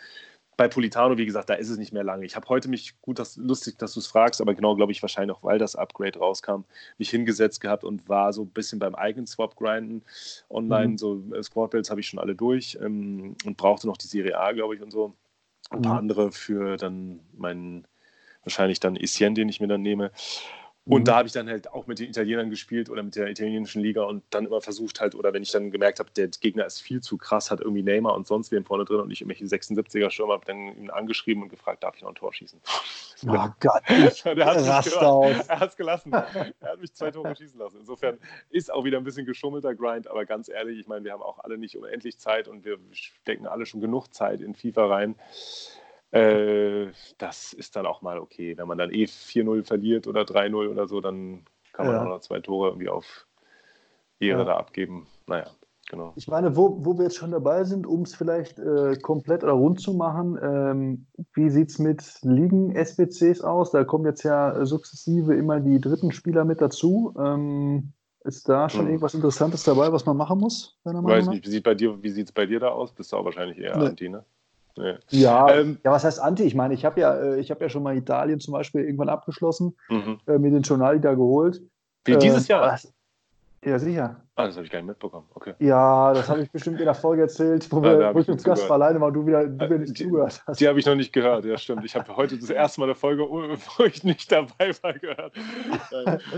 Bei Politano, wie gesagt, da ist es nicht mehr lange. Ich habe heute mich, gut, das, lustig, dass du es fragst, aber genau, glaube ich, wahrscheinlich auch, weil das Upgrade rauskam, mich hingesetzt gehabt und war so ein bisschen beim eigenen Swap grinden online. Mhm. So äh, Squad-Builds habe ich schon alle durch ähm, und brauchte noch die Serie A, glaube ich, und so. Ein paar mhm. andere für dann meinen wahrscheinlich dann Essien, den ich mir dann nehme. Und mhm. da habe ich dann halt auch mit den Italienern gespielt oder mit der italienischen Liga und dann immer versucht halt, oder wenn ich dann gemerkt habe, der Gegner ist viel zu krass, hat irgendwie Neymar und sonst wen vorne drin und ich irgendwelche 76er Stürmer, habe dann ihn angeschrieben und gefragt, darf ich noch ein Tor schießen? Oh Gott, der hat aus. Er hat es gelassen. er hat mich zwei Tore schießen lassen. Insofern ist auch wieder ein bisschen geschummelter Grind, aber ganz ehrlich, ich meine, wir haben auch alle nicht unendlich Zeit und wir stecken alle schon genug Zeit in FIFA rein. Äh, das ist dann auch mal okay. Wenn man dann eh 4-0 verliert oder 3-0 oder so, dann kann man ja. auch noch zwei Tore irgendwie auf Ehre ja. da abgeben. Naja, genau. Ich meine, wo, wo wir jetzt schon dabei sind, um es vielleicht äh, komplett oder rund zu machen, ähm, wie sieht es mit Ligen-SBCs aus? Da kommen jetzt ja sukzessive immer die dritten Spieler mit dazu. Ähm, ist da schon hm. irgendwas Interessantes dabei, was man machen muss? Ich weiß nicht, wie sieht es bei dir da aus? Bist du auch wahrscheinlich eher nee. Anti, ne? Nee. Ja, ähm, ja, was heißt Anti? Ich meine, ich habe ja, äh, ich ja schon mal Italien zum Beispiel irgendwann abgeschlossen, mhm. äh, mir den Journal da geholt. Wie dieses äh, Jahr? Ja, sicher. Ah, das habe ich gar nicht mitbekommen. Okay. Ja, das habe ich bestimmt in der Folge erzählt, wo, wir, wo ich mit Gast war alleine war, du wieder, du wieder nicht die, zugehört hast. Die habe ich noch nicht gehört, ja, stimmt. Ich habe heute das erste Mal eine Folge, wo ich nicht dabei war, gehört.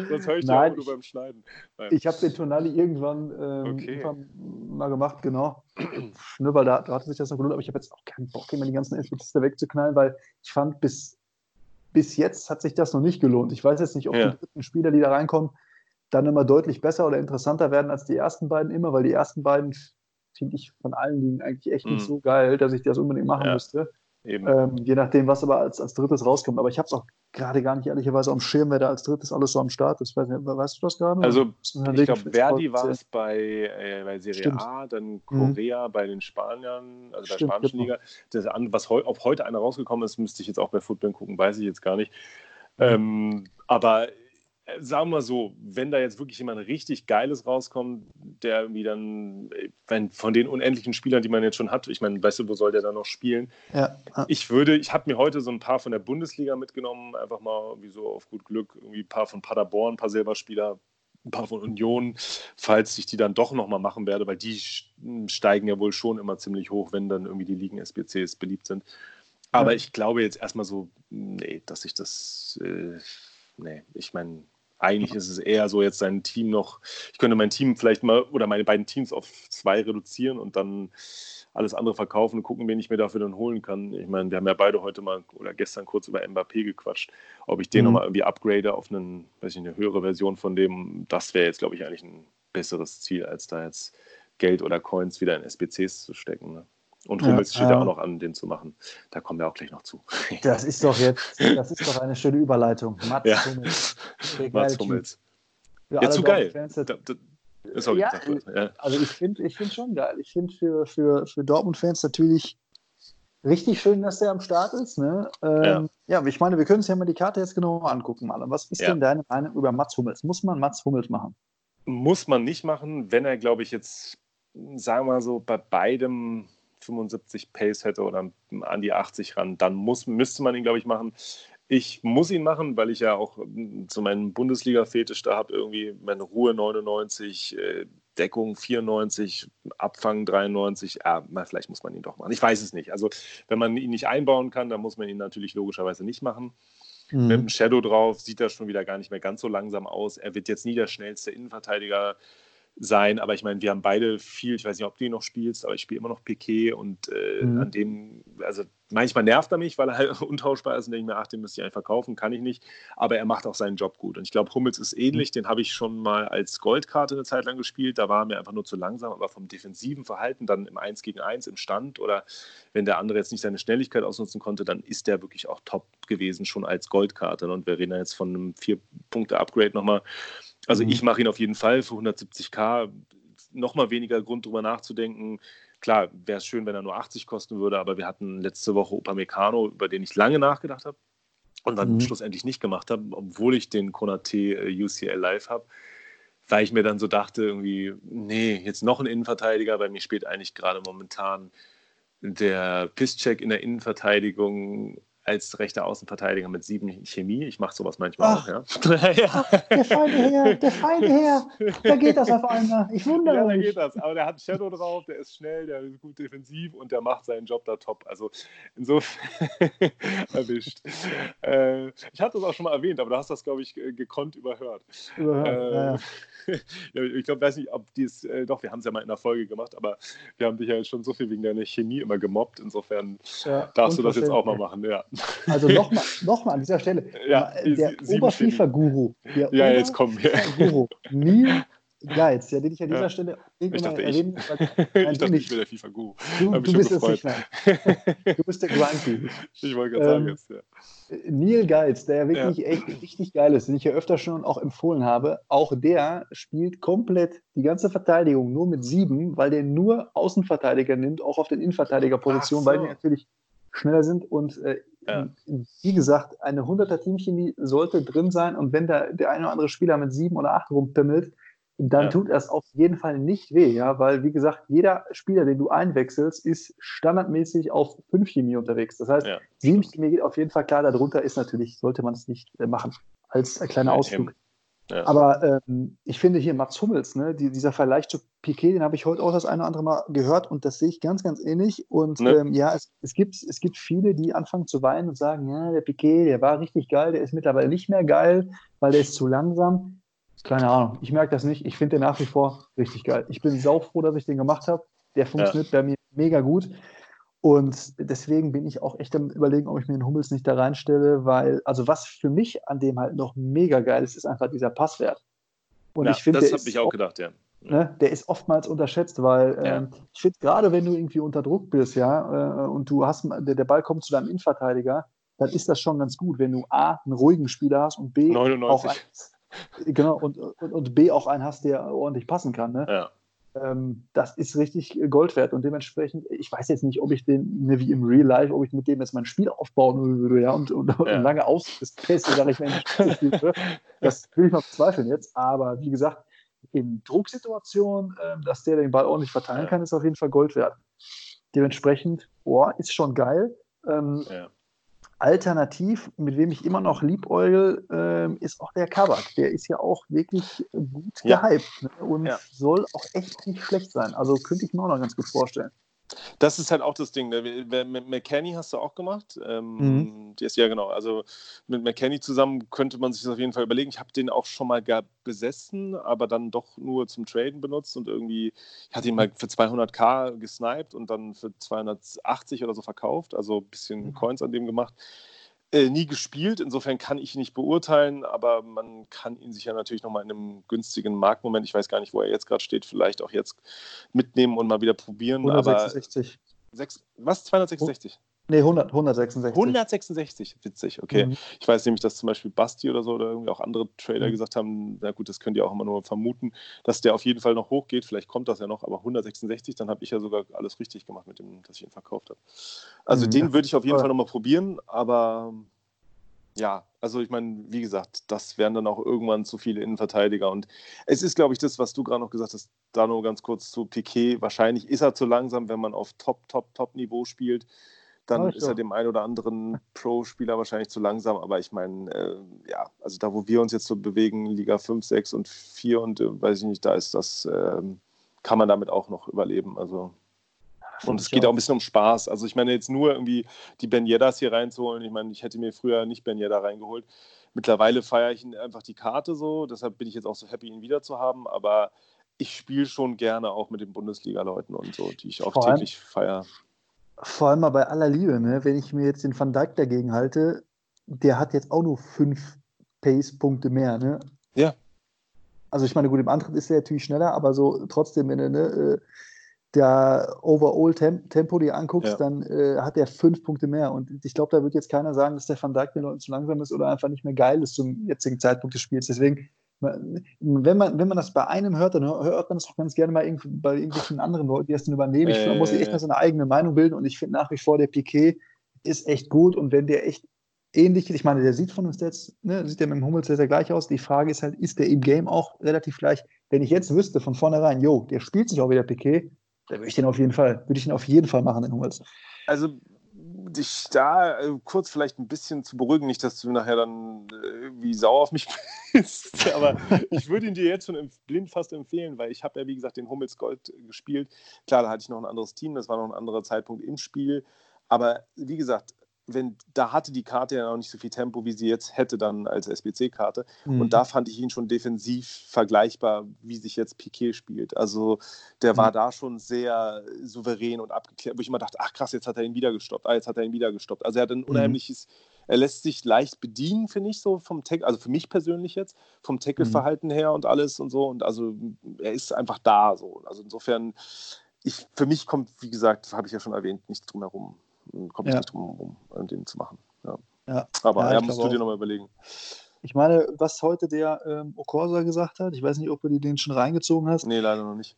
Sonst höre ich Nein, nur beim Schneiden. Nein. Ich habe den Tonali irgendwann, ähm, okay. irgendwann mal gemacht, genau. ne, weil da, da hatte sich das noch gelohnt, aber ich habe jetzt auch keinen Bock, immer die ganzen Inputs wegzuknallen, weil ich fand, bis, bis jetzt hat sich das noch nicht gelohnt. Ich weiß jetzt nicht, ob ja. die dritten Spieler, die da reinkommen, dann immer deutlich besser oder interessanter werden als die ersten beiden immer, weil die ersten beiden finde ich von allen Ligen eigentlich echt nicht mhm. so geil, dass ich das unbedingt machen ja, müsste. Ähm, je nachdem, was aber als, als drittes rauskommt. Aber ich habe es auch gerade gar nicht ehrlicherweise am Schirm, wer da als drittes alles so am Start ist. Weiß nicht, weißt du das gerade? Also, ich glaube, Verdi war es bei, äh, bei Serie Stimmt. A, dann mhm. Korea mhm. bei den Spaniern, also Stimmt, der spanischen Liga. Das was heu, ob heute einer rausgekommen ist, müsste ich jetzt auch bei Football gucken, weiß ich jetzt gar nicht. Ähm, aber sagen wir so, wenn da jetzt wirklich jemand richtig Geiles rauskommt, der irgendwie dann, wenn von den unendlichen Spielern, die man jetzt schon hat, ich meine, weißt du, wo soll der dann noch spielen? Ja. Ich würde, ich habe mir heute so ein paar von der Bundesliga mitgenommen, einfach mal wie so auf gut Glück, irgendwie ein paar von Paderborn, ein paar Silberspieler, ein paar von Union, falls ich die dann doch nochmal machen werde, weil die steigen ja wohl schon immer ziemlich hoch, wenn dann irgendwie die Ligen SBCs beliebt sind. Aber ja. ich glaube jetzt erstmal so, nee, dass ich das, äh, nee, ich meine, eigentlich ist es eher so, jetzt sein Team noch, ich könnte mein Team vielleicht mal oder meine beiden Teams auf zwei reduzieren und dann alles andere verkaufen und gucken, wen ich mir dafür dann holen kann. Ich meine, wir haben ja beide heute mal oder gestern kurz über Mbappé gequatscht, ob ich den mhm. nochmal irgendwie upgrade auf einen, weiß ich, eine höhere Version von dem. Das wäre jetzt, glaube ich, eigentlich ein besseres Ziel, als da jetzt Geld oder Coins wieder in SBCs zu stecken. Ne? Und Hummels ja, steht ja auch noch an, den zu machen. Da kommen wir auch gleich noch zu. Das ist doch jetzt, das ist doch eine schöne Überleitung. Mats ja. Hummels. Mats Hummels. Ja, zu geil. Da, da, sorry, ja, ja, Also ich finde ich find schon geil. Ich finde für, für, für Dortmund-Fans natürlich richtig schön, dass der am Start ist. Ne? Ähm, ja. ja, ich meine, wir können uns ja mal die Karte jetzt genau angucken. Mal. Was ist denn deine Meinung über Mats Hummels? Muss man Mats Hummels machen? Muss man nicht machen, wenn er, glaube ich, jetzt, sagen wir mal so, bei beidem 75 Pace hätte oder an die 80 ran, dann muss, müsste man ihn, glaube ich, machen. Ich muss ihn machen, weil ich ja auch zu meinem Bundesliga-Fetisch da habe, irgendwie meine Ruhe 99, äh, Deckung 94, Abfang 93. Ja, na, vielleicht muss man ihn doch machen. Ich weiß es nicht. Also, wenn man ihn nicht einbauen kann, dann muss man ihn natürlich logischerweise nicht machen. Mhm. Mit dem Shadow drauf sieht er schon wieder gar nicht mehr ganz so langsam aus. Er wird jetzt nie der schnellste Innenverteidiger sein. Aber ich meine, wir haben beide viel, ich weiß nicht, ob du ihn noch spielst, aber ich spiele immer noch Piquet und äh, mhm. an dem, also manchmal nervt er mich, weil er halt untauschbar ist und denke mir, ach, den müsste ich einfach kaufen, kann ich nicht. Aber er macht auch seinen Job gut. Und ich glaube, Hummels ist ähnlich, mhm. den habe ich schon mal als Goldkarte eine Zeit lang gespielt. Da war er mir einfach nur zu langsam, aber vom defensiven Verhalten dann im 1 gegen 1 im Stand oder wenn der andere jetzt nicht seine Schnelligkeit ausnutzen konnte, dann ist der wirklich auch top gewesen, schon als Goldkarte. Und wir reden jetzt von einem Vier-Punkte-Upgrade nochmal. Also mhm. ich mache ihn auf jeden Fall für 170k. Nochmal weniger Grund drüber nachzudenken. Klar, wäre es schön, wenn er nur 80 kosten würde, aber wir hatten letzte Woche Upamecano, über den ich lange nachgedacht habe und dann mhm. schlussendlich nicht gemacht habe, obwohl ich den Konate äh, UCL live habe, weil ich mir dann so dachte, irgendwie, nee, jetzt noch ein Innenverteidiger, weil mir spielt eigentlich gerade momentan der Pisscheck in der Innenverteidigung als rechter Außenverteidiger mit sieben Chemie. Ich mache sowas manchmal Ach, auch, ja. Ach, der feine Herr, der feine Herr, da geht das auf einmal. Ich wundere ja, mich. Ja, da geht das. Aber der hat Shadow drauf, der ist schnell, der ist gut defensiv und der macht seinen Job da top. Also insofern erwischt. Äh, ich hatte das auch schon mal erwähnt, aber du hast das, glaube ich, gekonnt überhört. Überhört, äh, ja. ja, ich glaube, weiß nicht, ob dies, äh, doch, wir haben es ja mal in der Folge gemacht, aber wir haben dich ja schon so viel wegen deiner Chemie immer gemobbt. Insofern ja, darfst du das jetzt auch mal machen, ja. Also nochmal noch mal an dieser Stelle. Ja, der Oberfifa-Guru. Ja, jetzt kommen wir. Guru, Neil Geiz, ja, den ich an dieser ja. Stelle ich dachte, erwähnen ich. ich dachte, ich bin der FIFA-Guru. Du, du bist es nicht, nein. Du bist der Grumpy. Ich wollte gerade sagen ähm, jetzt, ja. Neil Geiz, der wirklich ja. echt richtig geil ist, den ich ja öfter schon auch empfohlen habe, auch der spielt komplett die ganze Verteidigung nur mit sieben, weil der nur Außenverteidiger nimmt, auch auf den Innenverteidigerpositionen, so. weil die natürlich schneller sind und äh, ja. wie gesagt, eine 100er Teamchemie sollte drin sein und wenn da der eine oder andere Spieler mit sieben oder acht rumpimmelt, dann ja. tut das auf jeden Fall nicht weh, ja, weil wie gesagt, jeder Spieler, den du einwechselst, ist standardmäßig auf 5 Chemie unterwegs. Das heißt, ja. 7 Chemie geht auf jeden Fall klar, darunter ist natürlich, sollte man es nicht äh, machen, als kleiner Ausflug. Ja. Aber ähm, ich finde hier Mats Hummels, ne, die, dieser Vergleich zu Piquet, den habe ich heute auch das eine oder andere Mal gehört und das sehe ich ganz, ganz ähnlich. Und ne? ähm, ja, es, es, gibt, es gibt viele, die anfangen zu weinen und sagen, ja, der Piquet, der war richtig geil, der ist mittlerweile nicht mehr geil, weil der ist zu langsam. Keine Ahnung, ich merke das nicht. Ich finde den nach wie vor richtig geil. Ich bin saufroh, dass ich den gemacht habe. Der funktioniert ja. bei mir mega gut. Und deswegen bin ich auch echt am überlegen, ob ich mir den Hummels nicht da reinstelle, weil, also was für mich an dem halt noch mega geil ist, ist einfach dieser Passwert. Und ja, ich finde, das habe ich auch gedacht, ja. Ne, der ist oftmals unterschätzt, weil ja. ähm, ich finde, gerade wenn du irgendwie unter Druck bist, ja, äh, und du hast, der, der Ball kommt zu deinem Innenverteidiger, dann ist das schon ganz gut, wenn du A, einen ruhigen Spieler hast und B, 99. auch einen, genau, und, und, und, B auch einen hast, der ordentlich passen kann. Ne? Ja ähm, das ist richtig Gold wert. Und dementsprechend, ich weiß jetzt nicht, ob ich den, ne, wie im Real Life, ob ich mit dem jetzt mein Spiel aufbauen würde, ja, und, und, ja. und lange auspässe, sage ich, wenn ich. Das will ich mal bezweifeln jetzt. Aber wie gesagt, in Drucksituationen, äh, dass der den Ball ordentlich verteilen ja. kann, ist auf jeden Fall Gold wert. Dementsprechend, boah, ist schon geil. Ähm, ja. Alternativ, mit wem ich immer noch liebäugel, äh, ist auch der Kabak. Der ist ja auch wirklich gut ja. gehypt ne? und ja. soll auch echt nicht schlecht sein. Also könnte ich mir auch noch ganz gut vorstellen. Das ist halt auch das Ding. Ne? Mit McKenny hast du auch gemacht. Ähm, mhm. Die ist ja genau. Also mit McKenny zusammen könnte man sich das auf jeden Fall überlegen. Ich habe den auch schon mal besessen, aber dann doch nur zum Traden benutzt und irgendwie, ich hatte ihn mal für 200k gesniped und dann für 280 oder so verkauft. Also ein bisschen mhm. Coins an dem gemacht äh, nie gespielt. Insofern kann ich ihn nicht beurteilen, aber man kann ihn sich ja natürlich nochmal in einem günstigen Marktmoment, ich weiß gar nicht, wo er jetzt gerade steht, vielleicht auch jetzt mitnehmen und mal wieder probieren. 166. Aber sechs, was? 266? Nee, 100, 166. 166, witzig, okay. Mhm. Ich weiß nämlich, dass zum Beispiel Basti oder so oder irgendwie auch andere Trader mhm. gesagt haben, na gut, das könnt ihr auch immer nur vermuten, dass der auf jeden Fall noch hochgeht. Vielleicht kommt das ja noch, aber 166, dann habe ich ja sogar alles richtig gemacht mit dem, dass ich ihn verkauft habe. Also mhm. den würde ich auf jeden Fall nochmal probieren, aber ja, also ich meine, wie gesagt, das wären dann auch irgendwann zu viele Innenverteidiger. Und es ist, glaube ich, das, was du gerade noch gesagt hast, da nur ganz kurz zu Piquet. Wahrscheinlich ist er zu langsam, wenn man auf Top, Top, Top-Niveau spielt dann ist er dem einen oder anderen Pro-Spieler wahrscheinlich zu langsam. Aber ich meine, äh, ja, also da, wo wir uns jetzt so bewegen, Liga 5, 6 und 4 und äh, weiß ich nicht, da ist das, äh, kann man damit auch noch überleben. Also. Und es geht auch ein bisschen um Spaß. Also ich meine jetzt nur irgendwie die Ben Yeddas hier reinzuholen. Ich meine, ich hätte mir früher nicht Ben Yedda reingeholt. Mittlerweile feiere ich einfach die Karte so. Deshalb bin ich jetzt auch so happy, ihn wieder zu haben. Aber ich spiele schon gerne auch mit den Bundesliga-Leuten und so, die ich auch Vor täglich feiere vor allem mal bei aller Liebe, ne? wenn ich mir jetzt den Van Dijk dagegen halte, der hat jetzt auch nur fünf Pace-Punkte mehr. Ne? Ja. Also ich meine, gut, im Antritt ist er natürlich schneller, aber so trotzdem, wenn du ne, äh, der Overall-Tempo dir anguckst, ja. dann äh, hat er fünf Punkte mehr. Und ich glaube, da wird jetzt keiner sagen, dass der Van Dijk den Leuten zu langsam ist oder einfach nicht mehr geil ist zum jetzigen Zeitpunkt des Spiels. Deswegen wenn man, wenn man das bei einem hört, dann hört man das auch ganz gerne mal bei irgendwelchen anderen Leuten, die das dann übernehmen. Ich, man muss sich echt mal so eine eigene Meinung bilden und ich finde nach wie vor, der Piquet ist echt gut und wenn der echt ähnlich, ich meine, der sieht von uns jetzt, ne, sieht der mit dem Hummels sehr, sehr gleich aus. Die Frage ist halt, ist der im Game auch relativ gleich? Wenn ich jetzt wüsste von vornherein, jo, der spielt sich auch wieder Piquet, dann würde ich den auf jeden Fall, würde ich den auf jeden Fall machen, den Hummels. Also dich da äh, kurz vielleicht ein bisschen zu beruhigen, nicht, dass du nachher dann äh, irgendwie sauer auf mich bist, aber ich würde ihn dir jetzt schon blind fast empfehlen, weil ich habe ja, wie gesagt, den Hummels Gold gespielt. Klar, da hatte ich noch ein anderes Team, das war noch ein anderer Zeitpunkt im Spiel, aber wie gesagt, wenn, da hatte die Karte ja noch nicht so viel Tempo, wie sie jetzt hätte dann als SBC-Karte. Mhm. Und da fand ich ihn schon defensiv vergleichbar, wie sich jetzt Piquet spielt. Also der mhm. war da schon sehr souverän und abgeklärt, wo ich immer dachte, ach krass, jetzt hat er ihn wieder gestoppt, ah, jetzt hat er ihn wieder gestoppt. Also er hat ein mhm. unheimliches, er lässt sich leicht bedienen, finde ich so vom Tackle, also für mich persönlich jetzt, vom Tackle-Verhalten mhm. her und alles und so. Und also er ist einfach da so. Also insofern, ich, für mich kommt, wie gesagt, habe ich ja schon erwähnt, nichts drum herum komme ich ja. nicht drum herum, den zu machen. Ja. ja. Aber ja, ja musst du dir nochmal überlegen. Ich meine, was heute der ähm, Okorsa gesagt hat, ich weiß nicht, ob du den schon reingezogen hast. Nee, leider noch nicht.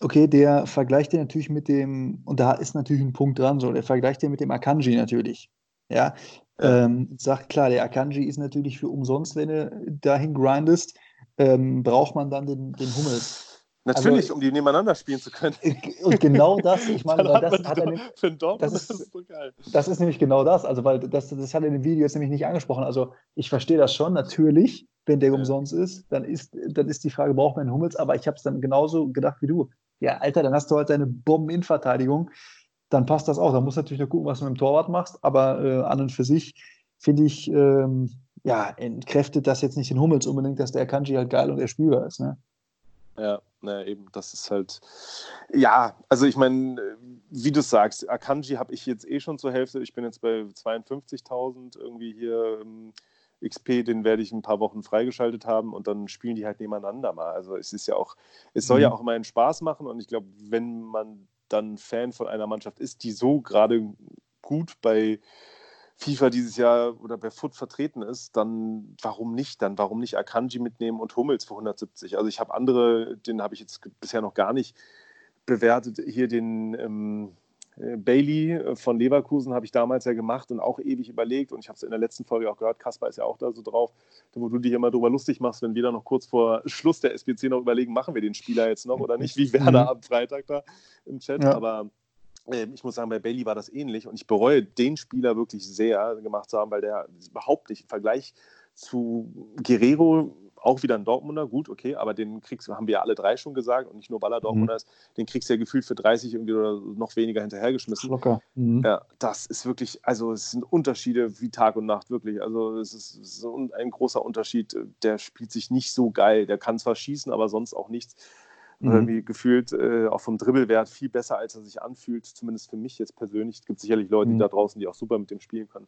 Okay, der vergleicht den natürlich mit dem, und da ist natürlich ein Punkt dran, so, der vergleicht den mit dem Akanji natürlich. Ja, ja. Ähm, sagt klar, der Akanji ist natürlich für umsonst, wenn du dahin grindest, ähm, braucht man dann den, den Hummels. Natürlich, also, um die nebeneinander spielen zu können. Und genau das, ich meine, das hat er für einen Dortmund, das, ist, das ist so geil. Das ist nämlich genau das, also weil das, das hat er in dem Video jetzt nämlich nicht angesprochen. Also ich verstehe das schon, natürlich wenn der ja. umsonst ist. Dann, ist. dann ist die Frage, braucht man einen Hummels? Aber ich habe es dann genauso gedacht wie du. Ja, Alter, dann hast du halt deine Bomben-In-Verteidigung. Dann passt das auch. Da musst du natürlich noch gucken, was du mit dem Torwart machst. Aber äh, an und für sich finde ich, ähm, ja, entkräftet das jetzt nicht den Hummels unbedingt, dass der Kanji halt geil und erspielbar ist. Ne? Ja, na eben, das ist halt, ja, also ich meine, wie du sagst, Akanji habe ich jetzt eh schon zur Hälfte. Ich bin jetzt bei 52.000 irgendwie hier im XP, den werde ich ein paar Wochen freigeschaltet haben und dann spielen die halt nebeneinander mal. Also es ist ja auch, es soll mhm. ja auch immer einen Spaß machen und ich glaube, wenn man dann Fan von einer Mannschaft ist, die so gerade gut bei FIFA dieses Jahr oder bei Foot vertreten ist, dann warum nicht? Dann warum nicht Akanji mitnehmen und Hummels für 170? Also ich habe andere, den habe ich jetzt bisher noch gar nicht bewertet. Hier den ähm, äh, Bailey äh, von Leverkusen habe ich damals ja gemacht und auch ewig überlegt. Und ich habe es in der letzten Folge auch gehört, Kaspar ist ja auch da so drauf, wo du dich immer darüber lustig machst, wenn wir dann noch kurz vor Schluss der SBC noch überlegen, machen wir den Spieler jetzt noch oder nicht, wie Werner mhm. am Freitag da im Chat. Ja. Aber ich muss sagen, bei Bailey war das ähnlich und ich bereue den Spieler wirklich sehr gemacht zu haben, weil der überhaupt nicht im Vergleich zu Guerrero auch wieder ein Dortmunder, gut, okay, aber den kriegst du, haben wir ja alle drei schon gesagt und nicht nur, weil er Dortmunder mhm. ist, den kriegst du ja gefühlt für 30 irgendwie oder noch weniger hinterhergeschmissen. Locker. Mhm. Ja, das ist wirklich, also es sind Unterschiede wie Tag und Nacht, wirklich. Also es ist, es ist ein großer Unterschied. Der spielt sich nicht so geil. Der kann zwar schießen, aber sonst auch nichts mhm. irgendwie gefühlt äh, auch vom Dribbelwert viel besser, als er sich anfühlt. Zumindest für mich jetzt persönlich. Es gibt sicherlich Leute mhm. da draußen, die auch super mit dem spielen können.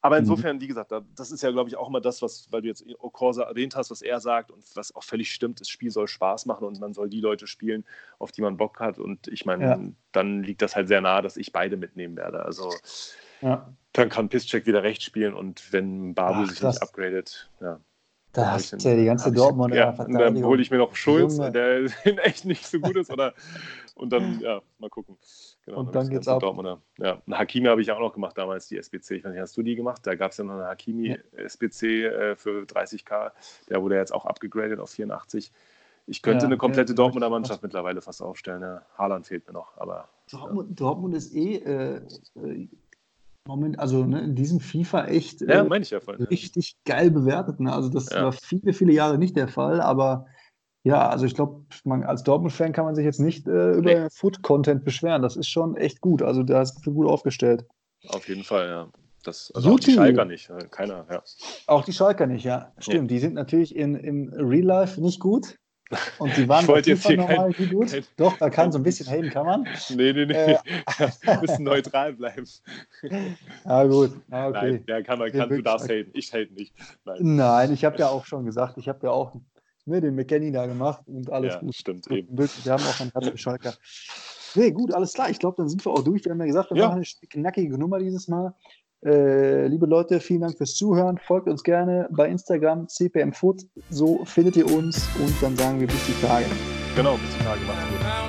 Aber mhm. insofern, wie gesagt, das ist ja, glaube ich, auch immer das, was, weil du jetzt Okorsa erwähnt hast, was er sagt und was auch völlig stimmt, das Spiel soll Spaß machen und man soll die Leute spielen, auf die man Bock hat. Und ich meine, ja. dann liegt das halt sehr nahe, dass ich beide mitnehmen werde. Also ja. dann kann Piszczek wieder rechts spielen und wenn Babu Ach, sich nicht upgradet, ja. Da hast du ja die ganze Dortmunder ja. Dann hole ich mir noch Schulz, Junge. der echt nicht so gut ist. Oder, und dann, ja, mal gucken. Genau, und dann, dann geht's ab. Dortmunder. Ja, eine Hakimi habe ich auch noch gemacht damals, die SBC. Ich weiß nicht, hast du die gemacht? Da gab es ja noch eine Hakimi ja. Äh, für 30k. Der wurde jetzt auch abgegradet auf 84. Ich könnte ja, eine komplette ja, Dortmunder Mannschaft mittlerweile fast aufstellen. Ja. Haaland fehlt mir noch, aber. Dortmund, Dortmund ist eh äh, äh Moment, also ne, in diesem FIFA echt ja, äh, ich ja voll, richtig ja. geil bewertet. Ne? Also das war viele, viele Jahre nicht der Fall, aber ja, also ich glaube, als Dortmund-Fan kann man sich jetzt nicht äh, über nee. Food-Content beschweren. Das ist schon echt gut. Also da ist gut aufgestellt. Auf jeden Fall, ja. Das, also auch die Schalker nicht, äh, keiner, ja. Auch die Schalker nicht, ja. Stimmt, die sind natürlich in, im Real Life nicht gut. Und die waren ich jetzt hier normal kein, gut. Kein, Doch, da kann so ein bisschen haten, kann man. Nee, nee, nee. Äh, ein bisschen neutral bleiben. Ja, gut. Ah, okay. Nein, ja, kann man, kann, du darfst haten. Ich hate nicht. Nein, Nein ich habe ja auch schon gesagt, ich habe ja auch ne, den McKenny da gemacht und alles ja, gut. Stimmt, eben. Wir haben auch einen Herz für Schalker. Nee, gut, alles klar. Ich glaube, dann sind wir auch durch. Wir haben ja gesagt, wir ja. machen eine knackige Nummer dieses Mal. Äh, liebe Leute, vielen Dank fürs Zuhören. Folgt uns gerne bei Instagram, cpmfood. So findet ihr uns und dann sagen wir bis die Tage. Genau, bis die Tage. Macht's gut.